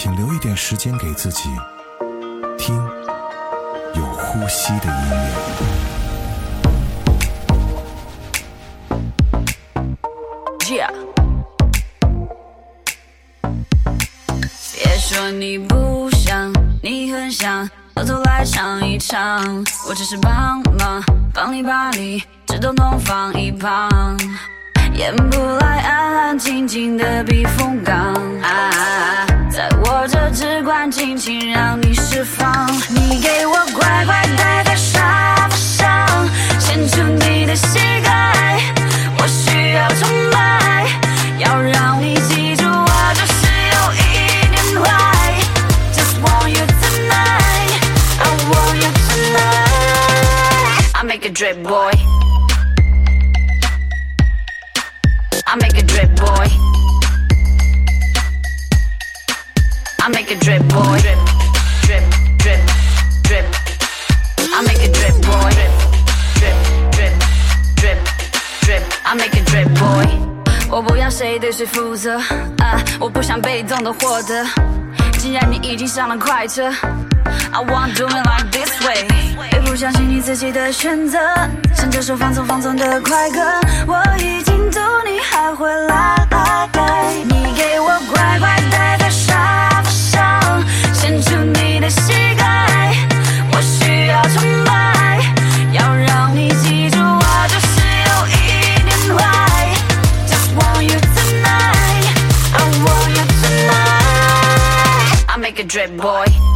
请留一点时间给自己，听有呼吸的音乐。别说你不想，你很想，偷偷来尝一尝。我只是帮忙，帮你把理智通通放一旁。演不来安安静静的避风港，在我这只管尽情让你释放。你给我乖乖待在沙谁负责啊！我不想被动的获得。既然你已经上了快车，I want do it like this way。也不相信你自己的选择，唱这首放松放松的快歌。我已经读你还会来来来，你给我乖乖待在沙发上，伸出你的膝盖，我需要充 strip, boy.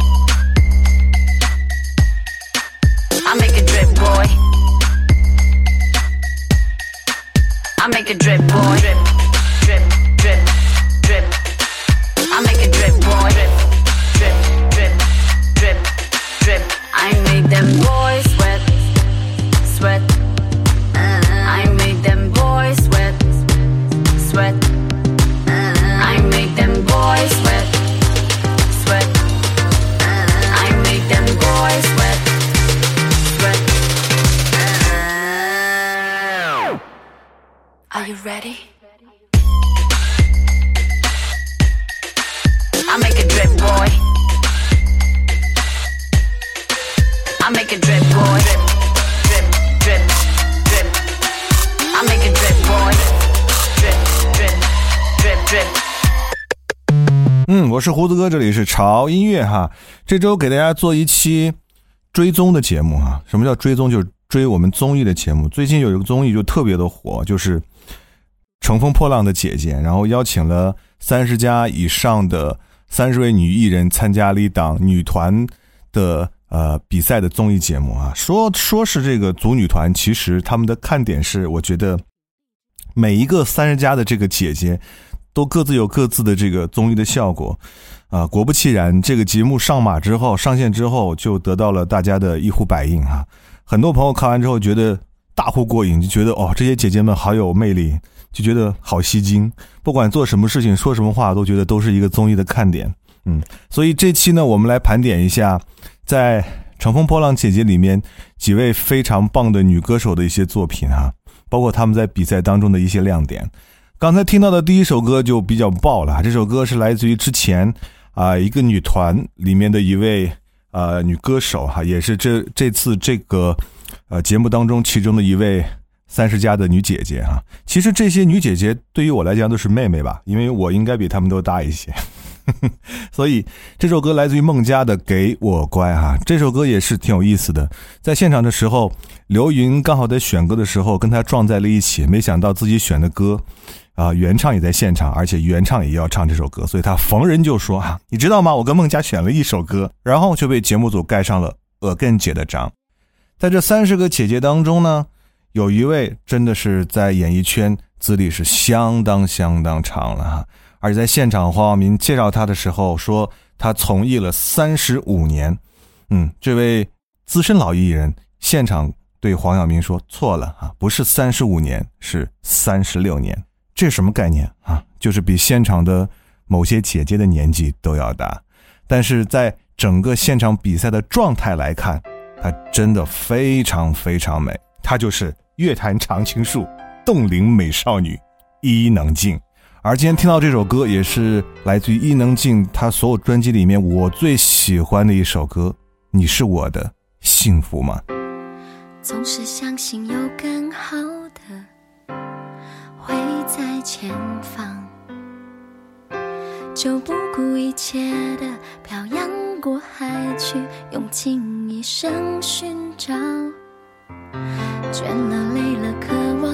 是胡子哥，这里是潮音乐哈。这周给大家做一期追踪的节目哈。什么叫追踪？就是追我们综艺的节目。最近有一个综艺就特别的火，就是《乘风破浪的姐姐》，然后邀请了三十家以上的三十位女艺人参加了一档女团的呃比赛的综艺节目啊。说说是这个组女团，其实他们的看点是，我觉得每一个三十家的这个姐姐。都各自有各自的这个综艺的效果，啊，果不其然，这个节目上马之后上线之后，就得到了大家的一呼百应啊！很多朋友看完之后觉得大呼过瘾，就觉得哦，这些姐姐们好有魅力，就觉得好吸睛，不管做什么事情、说什么话，都觉得都是一个综艺的看点。嗯，所以这期呢，我们来盘点一下在《乘风破浪姐姐》里面几位非常棒的女歌手的一些作品哈，包括他们在比赛当中的一些亮点。刚才听到的第一首歌就比较爆了，这首歌是来自于之前啊一个女团里面的一位呃女歌手哈，也是这这次这个呃节目当中其中的一位三十加的女姐姐哈。其实这些女姐姐对于我来讲都是妹妹吧，因为我应该比她们都大一些，所以这首歌来自于孟佳的《给我乖》哈。这首歌也是挺有意思的，在现场的时候，刘云刚好在选歌的时候跟她撞在了一起，没想到自己选的歌。啊，原唱也在现场，而且原唱也要唱这首歌，所以他逢人就说啊，你知道吗？我跟孟佳选了一首歌，然后就被节目组盖上了恶根姐的章。在这三十个姐姐当中呢，有一位真的是在演艺圈资历是相当相当长了哈，而且在现场，黄晓明介绍他的时候说，他从艺了三十五年。嗯，这位资深老艺人现场对黄晓明说：“错了啊，不是三十五年，是三十六年。这什么概念啊？就是比现场的某些姐姐的年纪都要大。但是在整个现场比赛的状态来看，她真的非常非常美。她就是乐坛常青树，冻龄美少女伊能静。而今天听到这首歌，也是来自于伊能静她所有专辑里面我最喜欢的一首歌。你是我的幸福吗？总是相信有更好前方，就不顾一切的漂洋过海去，用尽一生寻找。倦了累了，渴望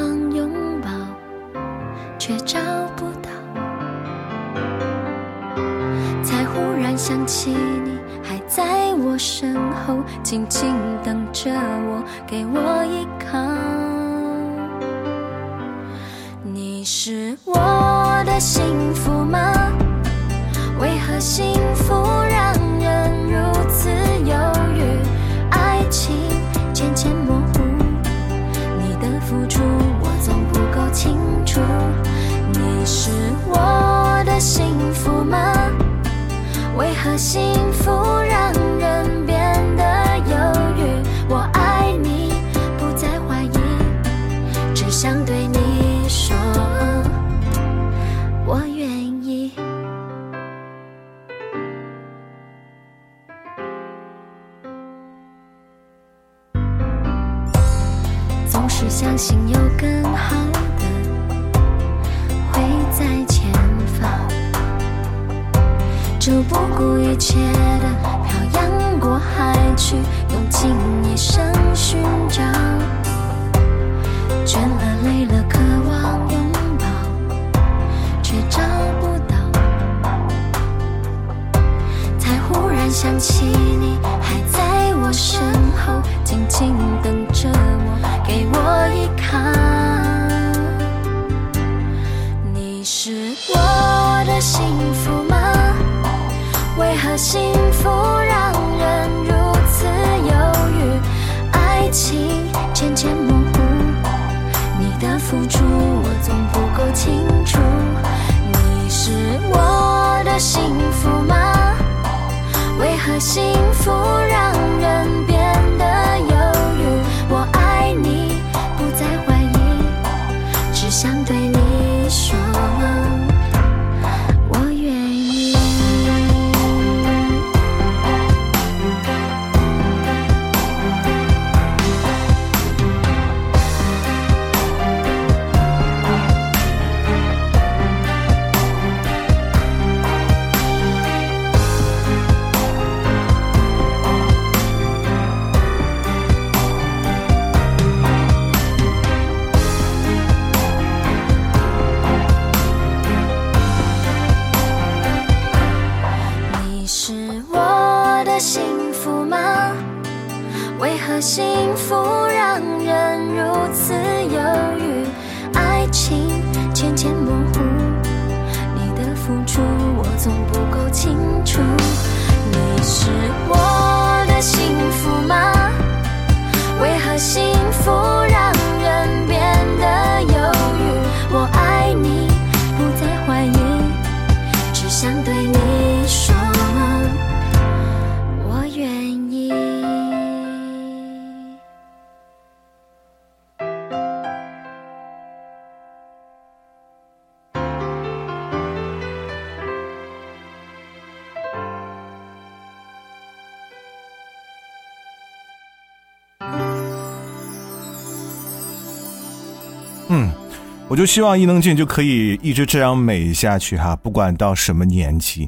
我就希望伊能静就可以一直这样美下去哈，不管到什么年纪。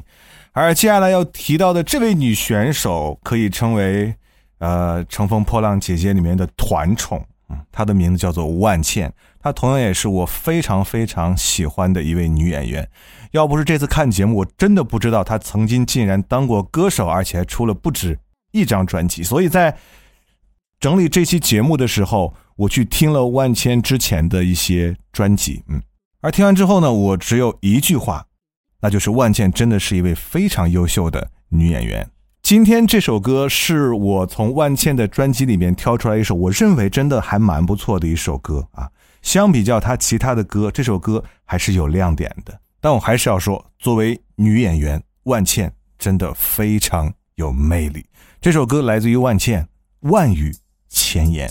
而接下来要提到的这位女选手，可以称为呃《乘风破浪姐姐》里面的团宠，嗯，她的名字叫做吴万茜，她同样也是我非常非常喜欢的一位女演员。要不是这次看节目，我真的不知道她曾经竟然当过歌手，而且还出了不止一张专辑。所以在整理这期节目的时候，我去听了万茜之前的一些专辑，嗯，而听完之后呢，我只有一句话，那就是万茜真的是一位非常优秀的女演员。今天这首歌是我从万茜的专辑里面挑出来一首，我认为真的还蛮不错的一首歌啊。相比较她其他的歌，这首歌还是有亮点的。但我还是要说，作为女演员，万茜真的非常有魅力。这首歌来自于万茜，《万语千言》。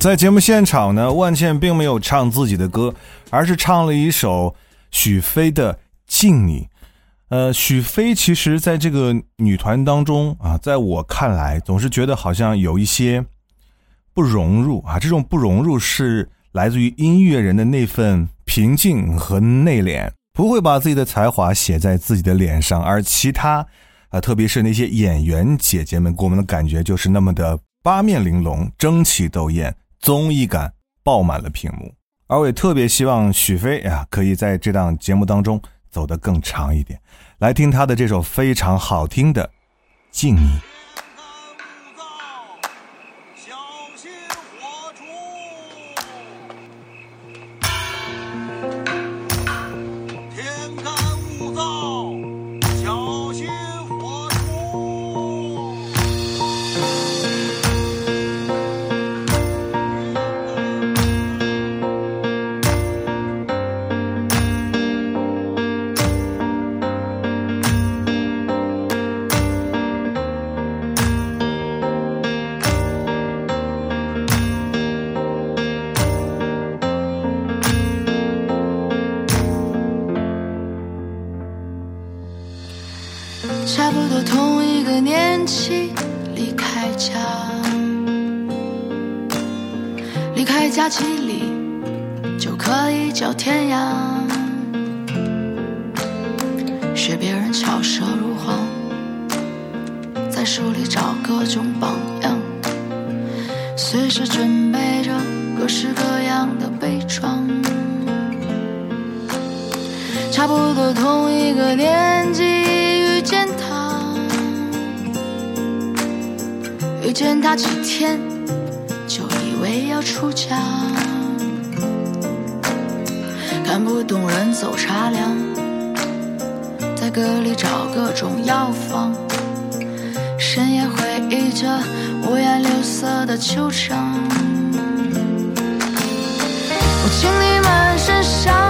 在节目现场呢，万茜并没有唱自己的歌，而是唱了一首许飞的《敬你》。呃，许飞其实在这个女团当中啊，在我看来，总是觉得好像有一些不融入啊。这种不融入是来自于音乐人的那份平静和内敛。不会把自己的才华写在自己的脸上，而其他，啊，特别是那些演员姐姐们给我们的感觉就是那么的八面玲珑、争奇斗艳，综艺感爆满了屏幕。而我也特别希望许飞呀，可以在这档节目当中走得更长一点，来听他的这首非常好听的《敬你》。看不懂人走茶凉，在歌里找各种药方，深夜回忆着五颜六色的秋场。我请你满身伤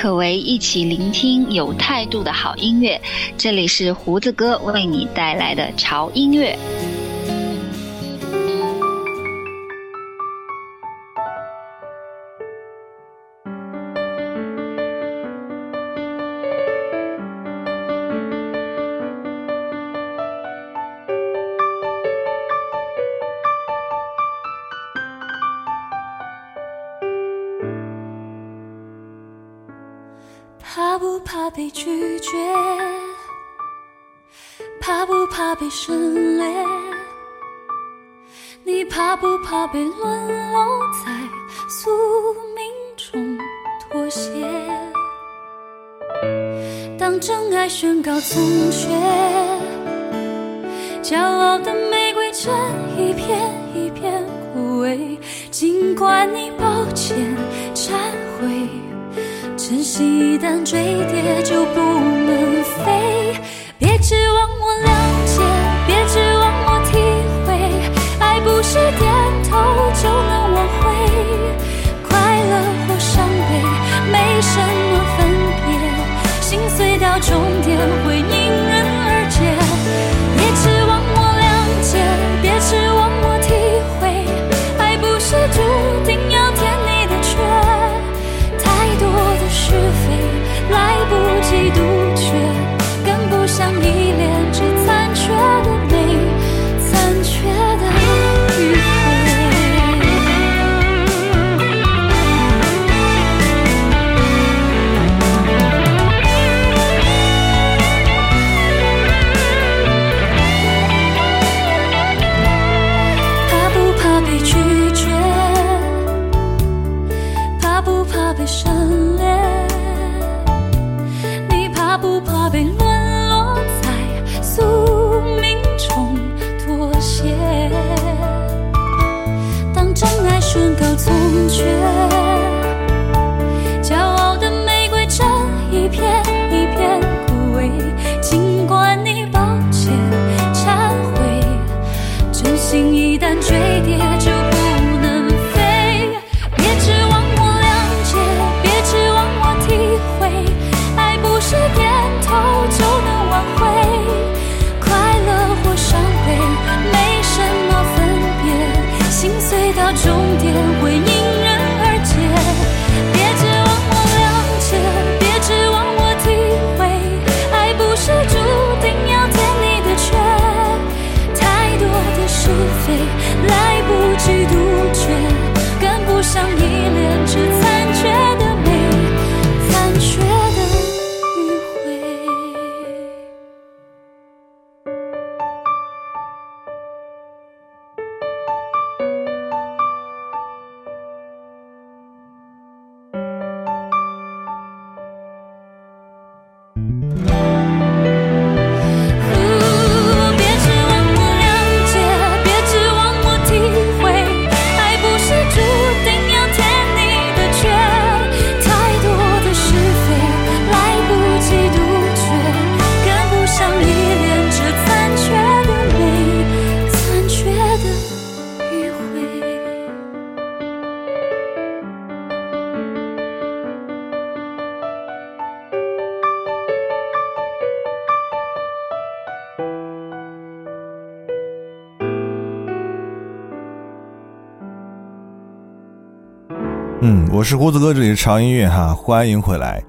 可为一起聆听有态度的好音乐，这里是胡子哥为你带来的潮音乐。怕不怕被拒绝？怕不怕被省略？你怕不怕被沦落在宿命中妥协？当真爱宣告残缺，骄傲的玫瑰正一片一片枯萎。尽管你抱歉忏悔。珍惜一旦坠跌就不能飞，别指望我谅解，别指望我体会，爱不是点头就能挽回，快乐或伤悲没什么分别，心碎到终我是胡子哥，这里是长音乐哈，欢迎回来。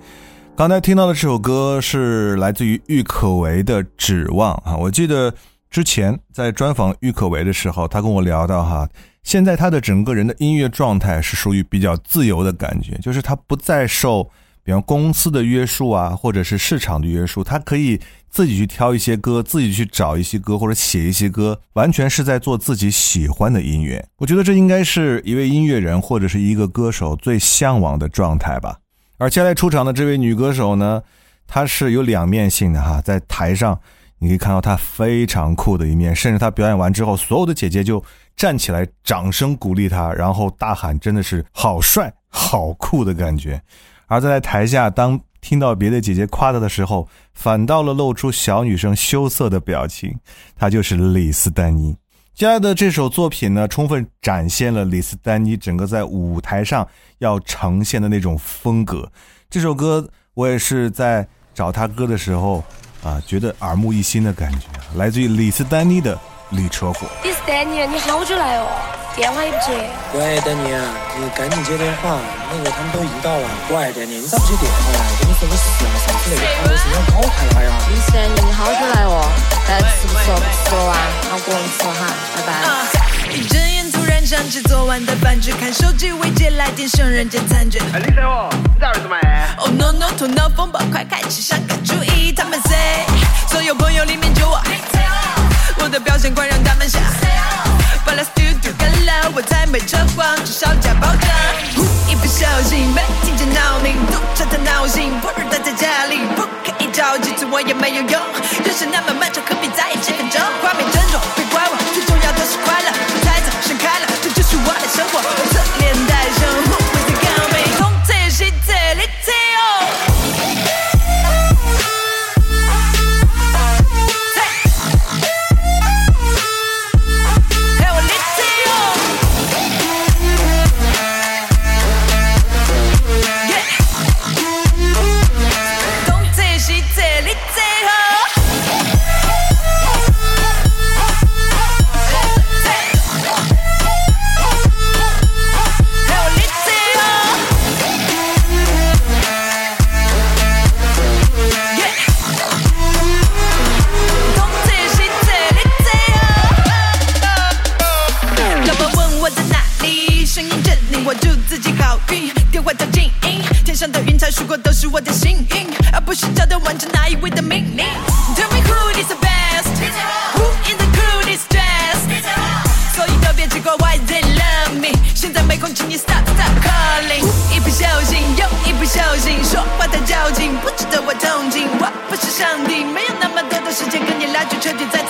刚才听到的这首歌是来自于郁可唯的《指望》啊。我记得之前在专访郁可唯的时候，他跟我聊到哈，现在他的整个人的音乐状态是属于比较自由的感觉，就是他不再受比方公司的约束啊，或者是市场的约束，他可以自己去挑一些歌，自己去找一些歌或者写一些歌，完全是在做自己喜欢的音乐。我觉得这应该是一位音乐人或者是一个歌手最向往的状态吧。而接下来出场的这位女歌手呢，她是有两面性的哈，在台上你可以看到她非常酷的一面，甚至她表演完之后，所有的姐姐就站起来掌声鼓励她，然后大喊真的是好帅、好酷的感觉。而在台下，当听到别的姐姐夸她的时候，反倒了露出小女生羞涩的表情。她就是李斯丹妮。接下来的这首作品呢，充分展现了李斯丹妮整个在舞台上要呈现的那种风格。这首歌我也是在找她歌的时候啊，觉得耳目一新的感觉，来自于李斯丹妮的《李车祸》。李斯丹妮，你好久来哦，电话也不接。喂，丹妮，你赶紧接电话，那个他们都已经到了。喂，丹尼，你咋不接电话呀？跟你说个事啊，上次那个卡路士要搞开了呀。李斯丹妮，你好久来哦，来吃不吃哦？不吃了哇？那我过来吃哈，拜拜。一睁眼突然想起昨晚的饭局，看手机未接来电，剩人间残卷。哎，李三哦，你在儿子嘛？Oh no no，头脑风暴，快开启上个主意。他们 say，所有朋友里面就我，我的表现快让他们想。把 Let's do do 干了，我才没扯谎，至少加保障。一不小心被听见闹铃，都吵得闹心，不如待在家里，不可以着急，催我也没有用。人生那么漫长，何必在意几分钟？画面郑重，别怪我，最重要的是快乐。不猜测，想开了，这就是我的生活。上的云彩数过都是我的幸运，而不是照单完成哪一位的命令。Tell me who is the best, who in the crew is stressed，所以都别奇怪 why they love me。现在没空，请你 stop stop calling。一不小心又一不小心，说话太矫情，不值得我同情。我不是上帝，没有那么多的时间跟你拉锯彻底，再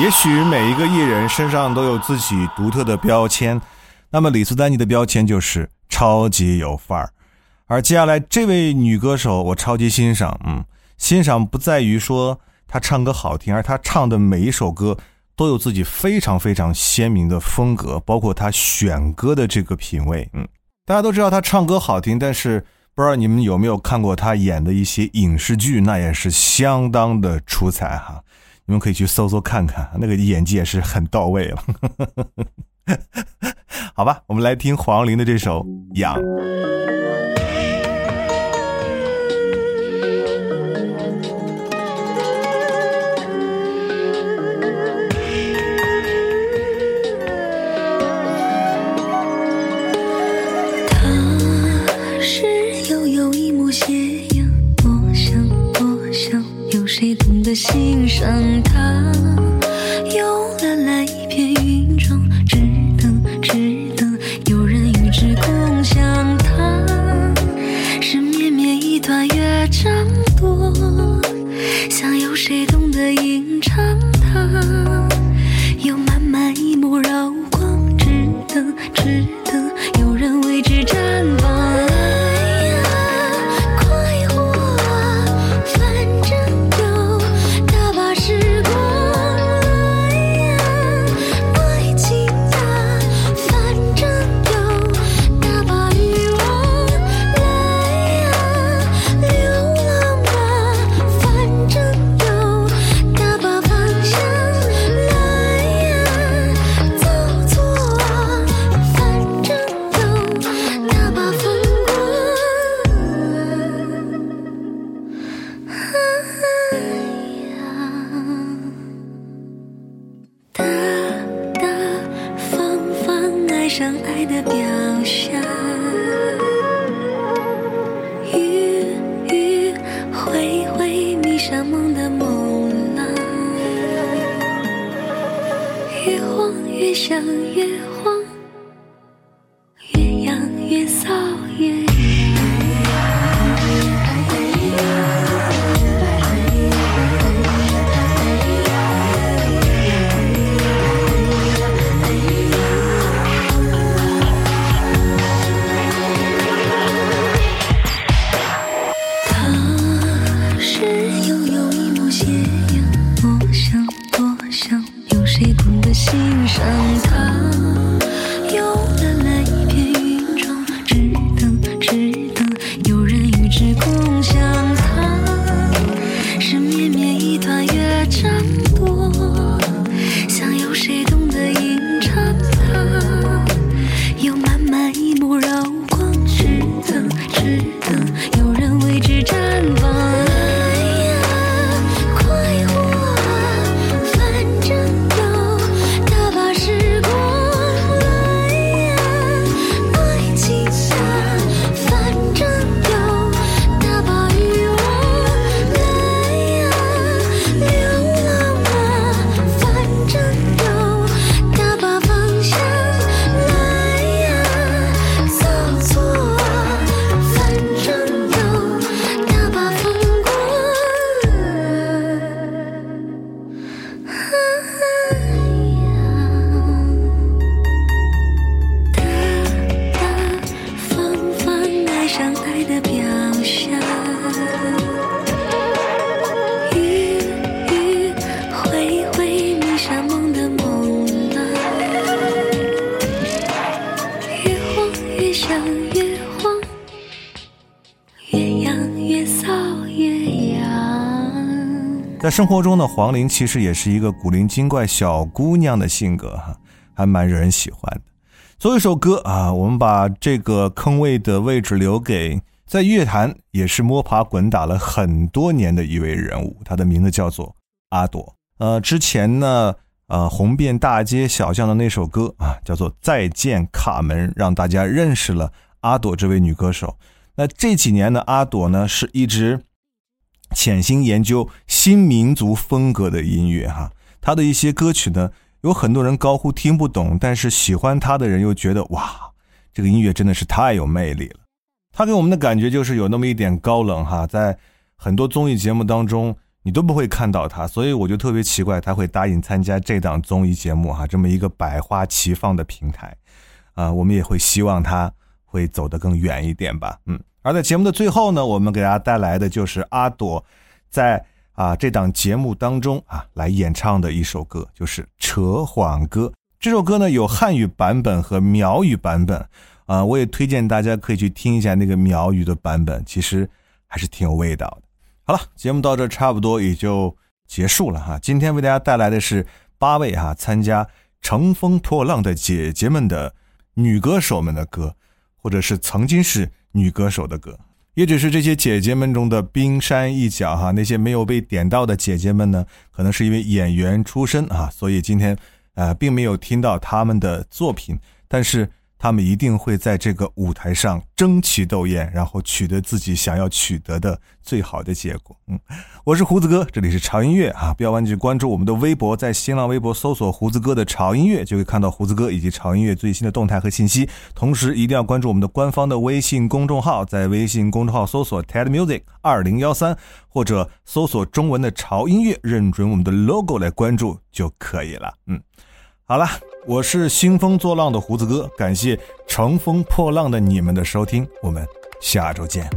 也许每一个艺人身上都有自己独特的标签，那么李斯丹妮的标签就是超级有范儿。而接下来这位女歌手，我超级欣赏，嗯，欣赏不在于说她唱歌好听，而她唱的每一首歌都有自己非常非常鲜明的风格，包括她选歌的这个品味，嗯，大家都知道她唱歌好听，但是。不知道你们有没有看过他演的一些影视剧，那也是相当的出彩哈。你们可以去搜搜看看，那个演技也是很到位了。好吧，我们来听黄龄的这首《痒》。欣赏它，绵绵一段乐章多在生活中呢黄龄其实也是一个古灵精怪小姑娘的性格哈，还蛮惹人喜欢的。作为一首歌啊，我们把这个坑位的位置留给在乐坛也是摸爬滚打了很多年的一位人物，他的名字叫做阿朵。呃，之前呢，呃，红遍大街小巷的那首歌啊，叫做《再见卡门》，让大家认识了阿朵这位女歌手。那这几年呢，阿朵呢是一直。潜心研究新民族风格的音乐，哈，他的一些歌曲呢，有很多人高呼听不懂，但是喜欢他的人又觉得哇，这个音乐真的是太有魅力了。他给我们的感觉就是有那么一点高冷，哈，在很多综艺节目当中你都不会看到他，所以我就特别奇怪他会答应参加这档综艺节目哈，这么一个百花齐放的平台，啊，我们也会希望他会走得更远一点吧，嗯。而在节目的最后呢，我们给大家带来的就是阿朵在啊这档节目当中啊来演唱的一首歌，就是《扯谎歌》。这首歌呢有汉语版本和苗语版本，啊，我也推荐大家可以去听一下那个苗语的版本，其实还是挺有味道的。好了，节目到这差不多也就结束了哈。今天为大家带来的是八位哈参加《乘风破浪的姐姐们》的女歌手们的歌，或者是曾经是。女歌手的歌，也只是这些姐姐们中的冰山一角哈。那些没有被点到的姐姐们呢，可能是因为演员出身啊，所以今天，呃，并没有听到他们的作品，但是。他们一定会在这个舞台上争奇斗艳，然后取得自己想要取得的最好的结果。嗯，我是胡子哥，这里是潮音乐啊，不要忘记关注我们的微博，在新浪微博搜索“胡子哥的潮音乐”，就会看到胡子哥以及潮音乐最新的动态和信息。同时，一定要关注我们的官方的微信公众号，在微信公众号搜索 “TED Music 二零幺三”或者搜索中文的潮音乐，认准我们的 logo 来关注就可以了。嗯。好了，我是兴风作浪的胡子哥，感谢乘风破浪的你们的收听，我们下周见。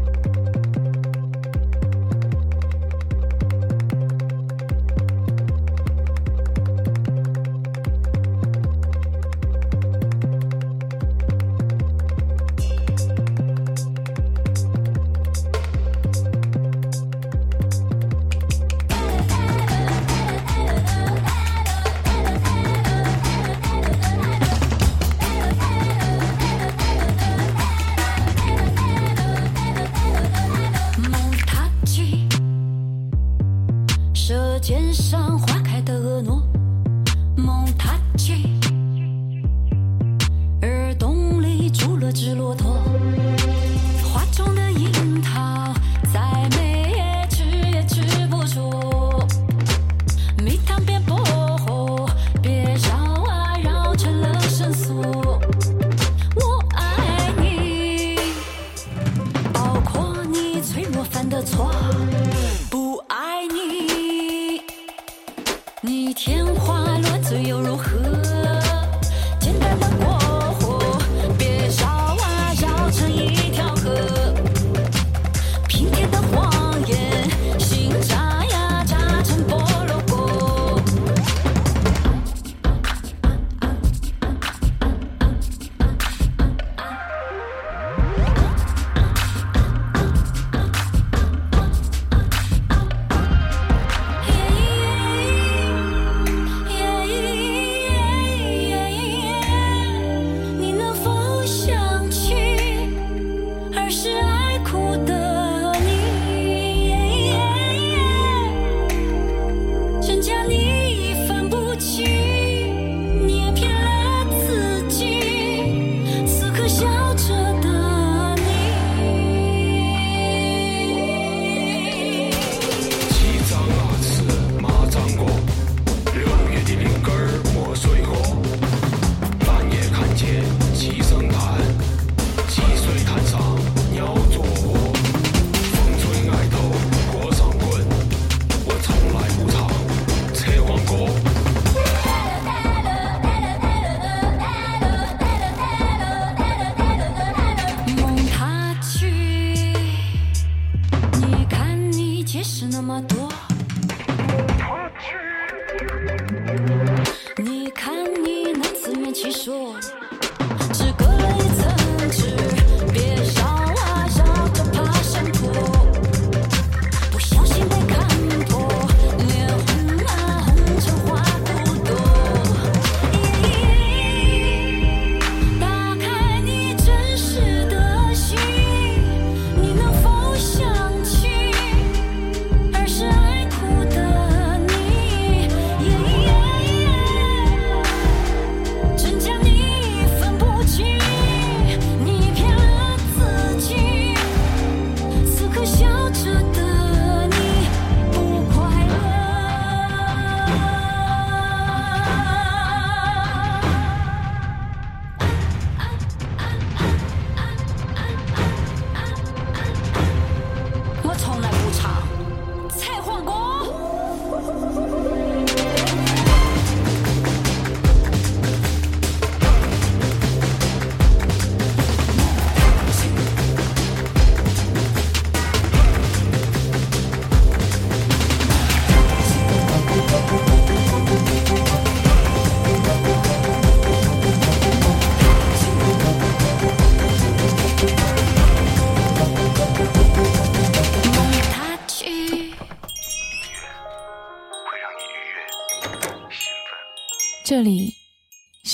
别是那么多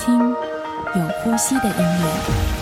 听有呼吸的音乐。